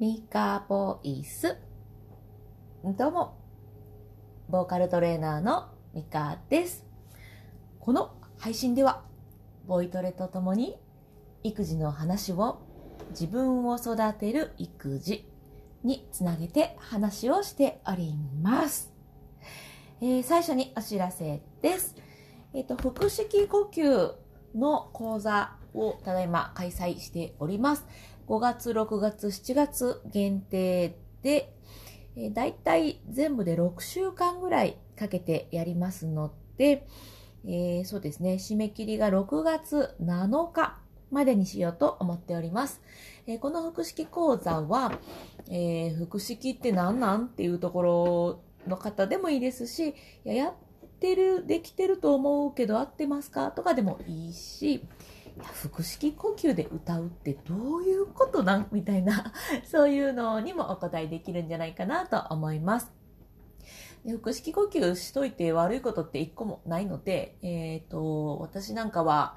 ミカボイス。どうも、ボーカルトレーナーのミカです。この配信では、ボイトレとともに育児の話を自分を育てる育児につなげて話をしております。えー最初にお知らせです。えっ、と、腹式呼吸の講座をただいま開催しております。5月、6月、7月限定で、えー、だいたい全部で6週間ぐらいかけてやりますので、えーそうですね、締め切りが6月7日までにしようと思っております。えーこの腹式講座は、えー腹式って何なんっていうところの方でもいいですし、ややってる、できてると思うけど合ってますかとかでもいいし、いや腹式呼吸で歌うってどういうことなん？みたいな、そういうのにもお答えできるんじゃないかなと思います。で腹式呼吸しといて悪いことって一個もないので、えっ、と、私なんかは、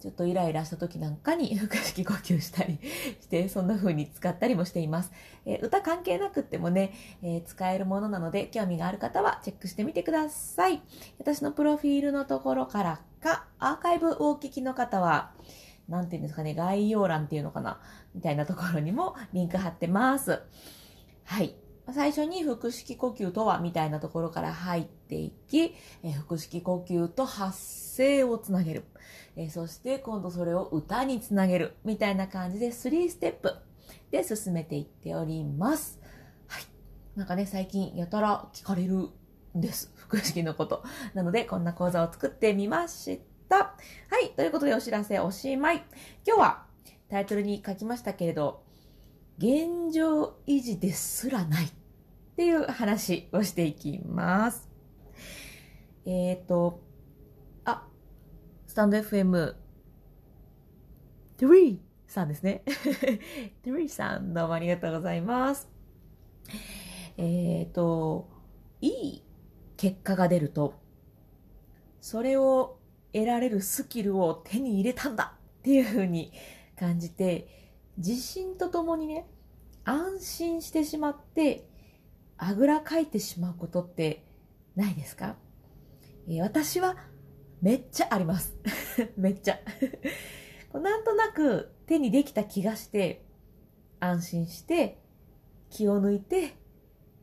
ちょっとイライラした時なんかに 腹式呼吸したりして、そんな風に使ったりもしています。えー歌関係なくってもね、えー使えるものなので、興味がある方はチェックしてみてください。私のプロフィールのところからか、アーカイブをお聞きの方は、なんていうんですかね、概要欄っていうのかなみたいなところにもリンク貼ってます。はい。最初に腹式呼吸とはみたいなところから入っていき、え腹式呼吸と発声をつなげる。えそして今度それを歌につなげる。みたいな感じで3ステップで進めていっております。はい。なんかね、最近やたら聞かれるです。腹式のこと。なので、こんな講座を作ってみました。はい。ということでお知らせおしまい。今日はタイトルに書きましたけれど、現状維持ですらないっていう話をしていきます。えっ、ー、と、あ、スタンド FM、トゥリーさんですね。トゥリーさん、どうもありがとうございます。えっ、ー、と、いい結果が出ると、それを得られるスキルを手に入れたんだっていう風に感じて、自信とともにね、安心してしまって、あぐらかいてしまうことってないですか、えー私はめっちゃあります。めっちゃ。なんとなく手にできた気がして、安心して、気を抜いて、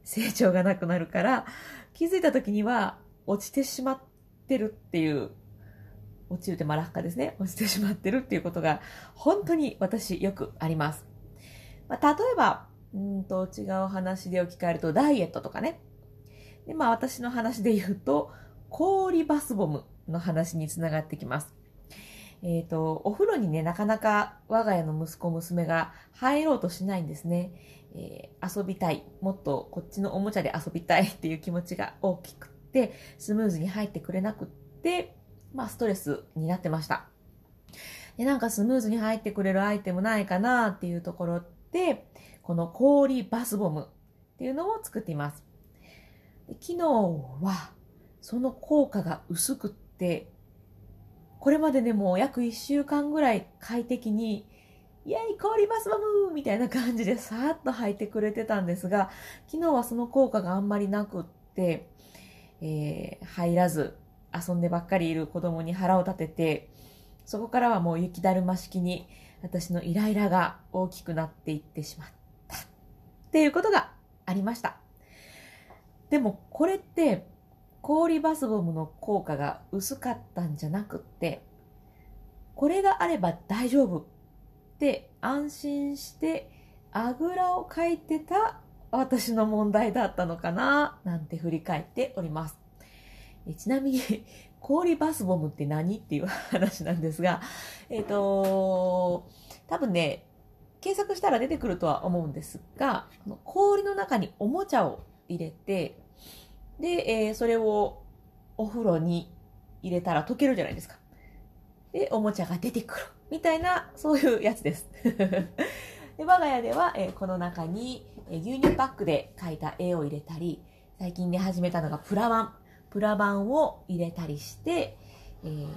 成長がなくなるから、気づいた時には落ちてしまってるっていう、落ちるってまあ落下ですね。落ちてしまってるっていうことが、本当に私よくあります。まあ、例えば、うんと違う話で置き換えると、ダイエットとかね。で、まあ私の話で言うと、氷バスボムの話につながってきます。えっ、と、お風呂にね、なかなか我が家の息子娘が入ろうとしないんですね。えー遊びたい。もっとこっちのおもちゃで遊びたいっていう気持ちが大きくって、スムーズに入ってくれなくって、まあストレスになってました。で、なんかスムーズに入ってくれるアイテムないかなっていうところで、この氷バスボムっていうのを作っています。で昨日はその効果が薄くって、これまででも約1週間ぐらい快適に、イェイ氷バスボムみたいな感じでさーっと履いてくれてたんですが、昨日はその効果があんまりなくって、えー入らず遊んでばっかりいる子供に腹を立てて、そこからはもう雪だるま式に私のイライラが大きくなっていってしまったっていうことがありました。でもこれって氷バスボムの効果が薄かったんじゃなくって、これがあれば大丈夫って安心してあぐらをかいてた私の問題だったのかななんて振り返っております。えちなみに氷バスボムって何っていう話なんですが、えっ、と多分ね、検索したら出てくるとは思うんですが、この氷の中におもちゃを入れて、で、えーそれをお風呂に入れたら溶けるじゃないですか。で、おもちゃが出てくる。みたいな、そういうやつです。で我が家では、えーこの中に、えー牛乳パックで描いた絵を入れたり、最近で始めたのがプラバン。プラバンを入れたりして、えー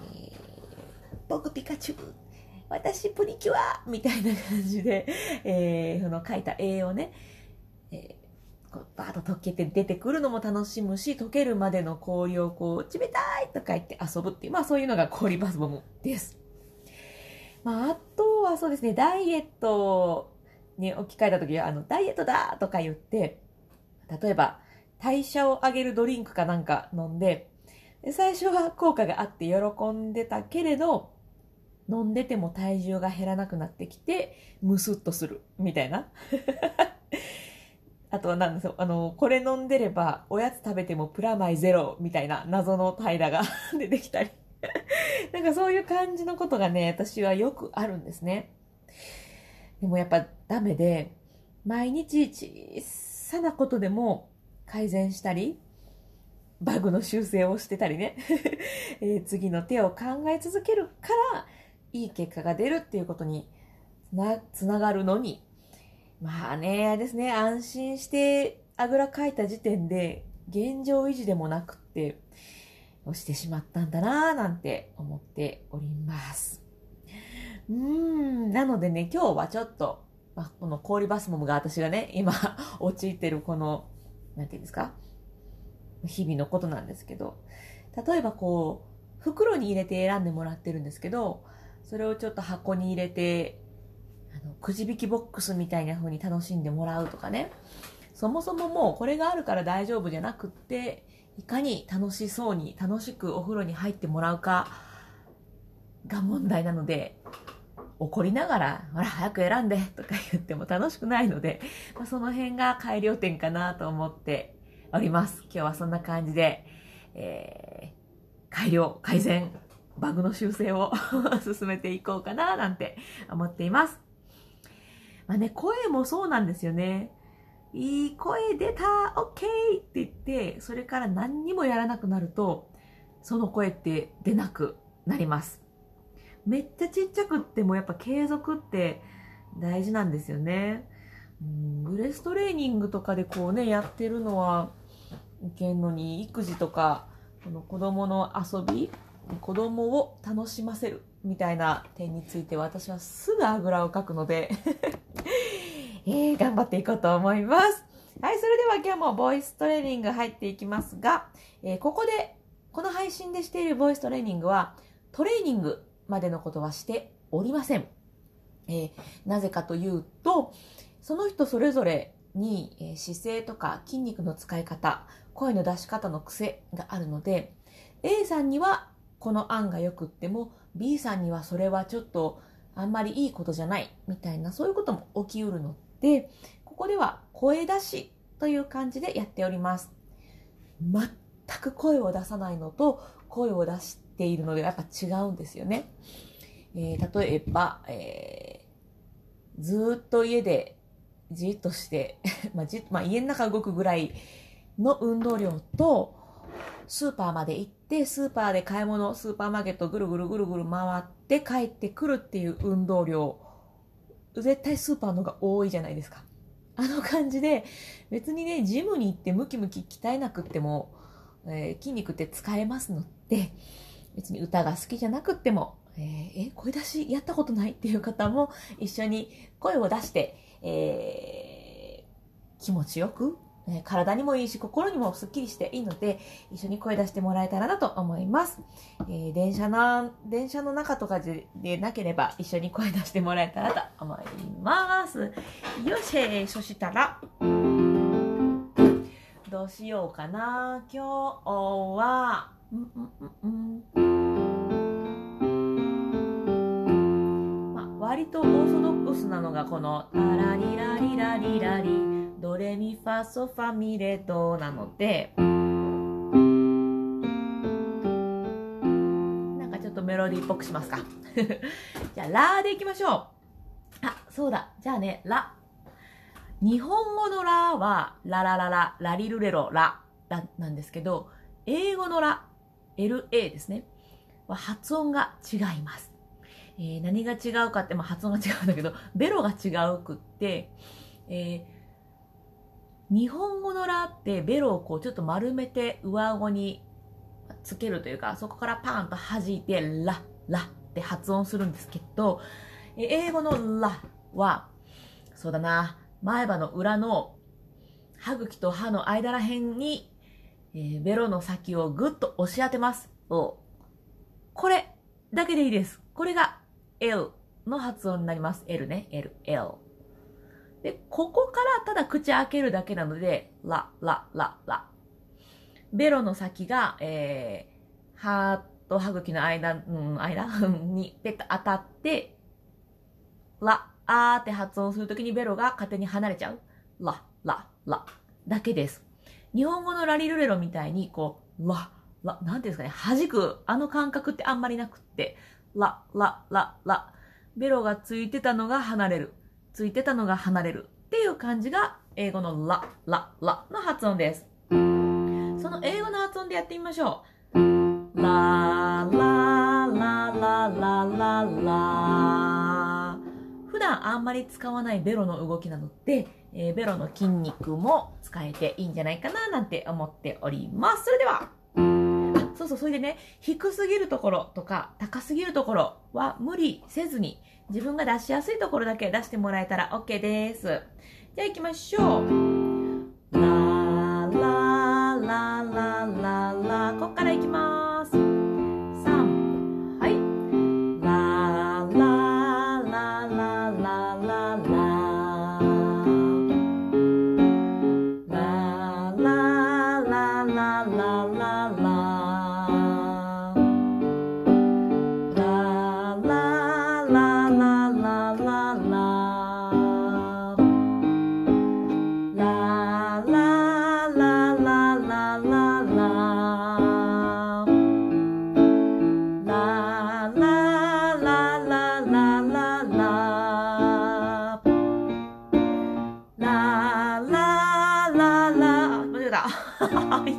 僕ピカチュウ、私プリキュアみたいな感じで、えー、その書いた絵をね、こうバーッと溶けて出てくるのも楽しむし、溶けるまでの氷をこう、冷たいとか言って遊ぶっていう、まあそういうのが氷バスボムです。まあ、あとはそうですね、ダイエットに置き換えた時は、あの、ダイエットだとか言って、例えば、代謝を上げるドリンクかなんか飲んで、で最初は効果があって喜んでたけれど、飲んでても体重が減らなくなってきて、ムスッとする、みたいな。あとは何ですよ、あの、これ飲んでれば、おやつ食べてもプラマイゼロ、みたいな謎の怠惰が 出てきたり。なんかそういう感じのことがね、私はよくあるんですね。でもやっぱダメで、毎日小さなことでも改善したり、バグの修正をしてたりね、えー、次の手を考え続けるから、いい結果が出るっていうことにな、つながるのに、まあね、あれですね、安心してあぐらかいた時点で現状維持でもなくって、をしてしまったんだなぁなんて思っております。うーん、なのでね、今日はちょっと、まあ、この氷バスモムが私がね、今陥ってるこの、なんていうんですか？日々のことなんですけど、例えばこう、袋に入れて選んでもらってるんですけど、それをちょっと箱に入れて、の、くじ引きボックスみたいな風に楽しんでもらうとかね。そもそももうこれがあるから大丈夫じゃなくって、いかに楽しそうに楽しくお風呂に入ってもらうかが問題なので、怒りながら、ほら、早く選んでとか言っても楽しくないので、まあ、その辺が改良点かなと思っております。今日はそんな感じで、えー、改良、改善、バグの修正を 進めていこうかななんて思っています。まあね、声もそうなんですよね。いい声出た !OK! って言って、それから何にもやらなくなると、その声って出なくなります。めっちゃちっちゃくってもやっぱ継続って大事なんですよね。うん、ブレストレーニングとかでこうね、やってるのはいけんのに、育児とか、この子供の遊び、子供を楽しませるみたいな点について私はすぐあぐらをかくのでえー、頑張っていこうと思います。はい、それでは今日もボイストレーニング入っていきますが、えー、ここで、この配信でしているボイストレーニングは、トレーニングまでのことはしておりません。えー、なぜかというと、その人それぞれに、え、姿勢とか筋肉の使い方、声の出し方の癖があるので、A さんにはこの案が良くっても、B さんにはそれはちょっとあんまりいいことじゃないみたいな、そういうことも起きうるので、ここでは声出しという感じでやっております。全く声を出さないのと声を出しているのではやっぱ違うんですよね。えー、例えば、えー、ずっと家でじっとして まあじ、まあ、家の中動くぐらいの運動量と、スーパーまで行って、スーパーで買い物、スーパーマーケットぐるぐるぐるぐる回って帰ってくるっていう運動量絶対スーパーのが多いじゃないですか。あの感じで、別にね、ジムに行ってムキムキ鍛えなくっても、えー、筋肉って使えますので、別に歌が好きじゃなくっても、えー、え、声出しやったことないっていう方も一緒に声を出して、えー、気持ちよくえ体にもいいし、心にもスッキリしていいので、一緒に声出してもらえたらなと思います。えー、電車な、電車の中とかでなければ、一緒に声出してもらえたらと思います。よし、そしたら、どうしようかな。今日は、うんうんうん、割とオーソドックスなのがこの、タラリラリラリラリドレミファソファミレドなので、なんかちょっとメロディーっぽくしますか。じゃあ、ラーでいきましょう。あ、そうだ。じゃあね、ラ。日本語のラーは、ララララ、ラリルレロ、ラ、ラなんですけど、英語のラ、LA ですね。は発音が違います。えー、何が違うかって、まあ、発音が違うんだけど、ベロが違うくって、えー日本語のラってベロをこうちょっと丸めて上顎につけるというか、そこからパーンと弾いてラ、ラって発音するんですけど、英語のラは、そうだな、前歯の裏の歯茎と歯の間ら辺に、えー、ベロの先をぐっと押し当てます。これだけでいいです。これが L の発音になります。L ね。L、L。で、ここからただ口開けるだけなので、ラ、ラ、ラ、ラ。ベロの先が、えー、歯と歯茎の間、うん、間？にペッと当たって、ラ、あーって発音するときにベロが勝手に離れちゃう。ラ、ラ、ラ。だけです。日本語のラリルレロみたいに、こう、ラ、ラ、なんていうんですかね、弾く、あの感覚ってあんまりなくって、ラ、ラ、ラ、ラ。ベロがついてたのが離れる。ついてたのが離れる。っていう感じが、英語のラ、ラ、ラの発音です。その英語の発音でやってみましょう。ラ、ラ、ラ、ラ、ラ、ラ、ラ。普段あんまり使わないベロの動きなので、えー、ベロの筋肉も使えていいんじゃないかななんて思っております。それでは、そうそう、それでね、低すぎるところとか高すぎるところは無理せずに自分が出しやすいところだけ出してもらえたら OK です。じゃあ行きましょう。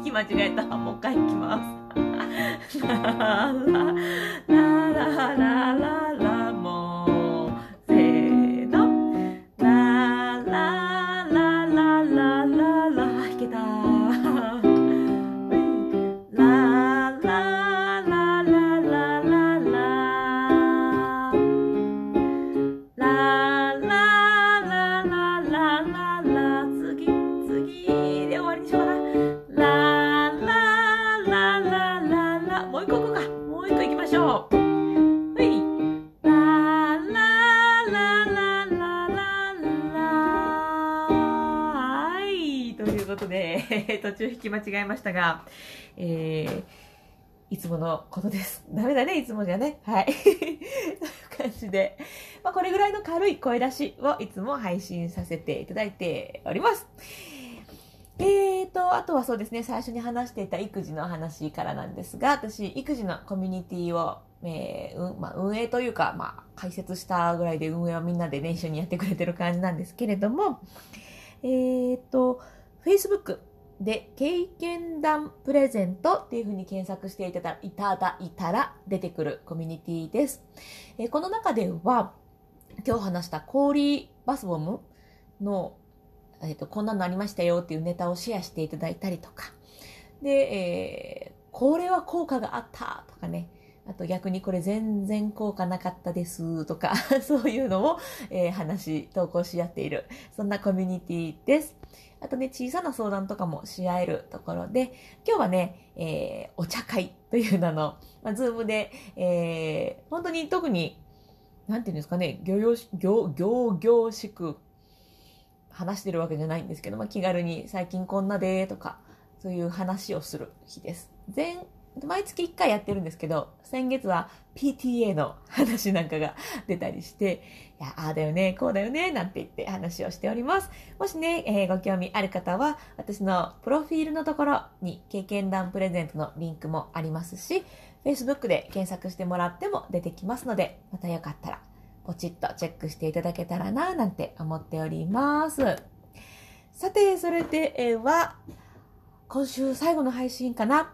息間違えた。もう一回いきます。ラララララララで、途中引き間違えましたが、えー、いつものことです。ダメだね、いつもじゃね。はい。という感じで、まあ、これぐらいの軽い声出しをいつも配信させていただいております。えーと、あとはそうですね、最初に話していた育児の話からなんですが、私、育児のコミュニティを、えー、うんまあ、運営というか、まあ、解説したぐらいで運営はみんなでね、一緒にやってくれてる感じなんですけれども、えーと、Facebook で経験談プレゼントっていうふうに検索していただいたら出てくるコミュニティです。えー、この中では今日話した氷バスボムの、えーと、こんなのありましたよっていうネタをシェアしていただいたりとか、で、えー、これは効果があったとかね、あと逆にこれ全然効果なかったですとか、そういうのを、えー、話、投稿し合っている、そんなコミュニティです。あとね、小さな相談とかもし合えるところで、今日はね、えー、お茶会という名の、まあ、ズームで、えー、本当に特に、なんていうんですかね、行々し、行、行々しく話してるわけじゃないんですけど、まあ、気軽に最近こんなでとか、そういう話をする日です。前毎月1回やってるんですけど、先月は PTA の話なんかが出たりして、いや、ああだよね、こうだよね、なんて言って話をしております。もしね、えー、ご興味ある方は、私のプロフィールのところに経験談プレゼントのリンクもありますし、Facebook で検索してもらっても出てきますので、またよかったら、ポチッとチェックしていただけたらな、なんて思っております。さて、それでは、今週最後の配信かな。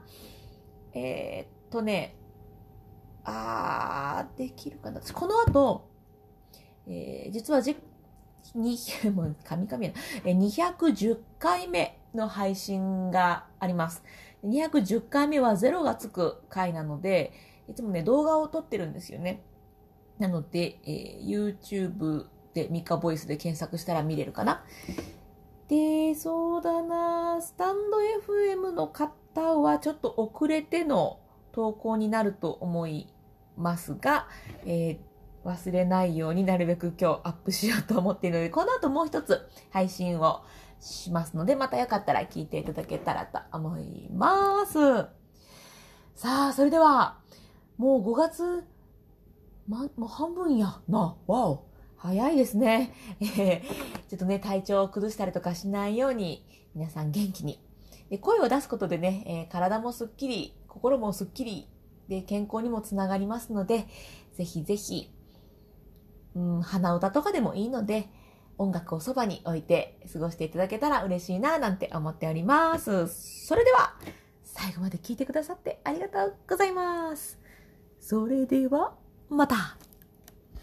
えー、っとね、あー、できるかな。この後、えー、実はじ、に、もう、神々やな、210回目の配信があります。210回目は0がつく回なので、いつもね、動画を撮ってるんですよね。なので、えー YouTube でミカボイスで検索したら見れるかな。で、そうだな、スタンド FM の方はちょっと遅れての投稿になると思いますが、えー忘れないようになるべく今日アップしようと思っているので、この後もう一つ配信をしますので、またよかったら聞いていただけたらと思います。さあ、それでは、もう5月、ま、もう半分やな。わお。早いですね。えーちょっとね、体調を崩したりとかしないように、皆さん元気に。で声を出すことでね、えー体もすっきり、心もすっきり、で、健康にもつながりますので、ぜひぜひ、うん、鼻歌とかでもいいので、音楽をそばに置いて過ごしていただけたら嬉しいな、なんて思っております。それでは、最後まで聞いてくださってありがとうございます。それでは、また。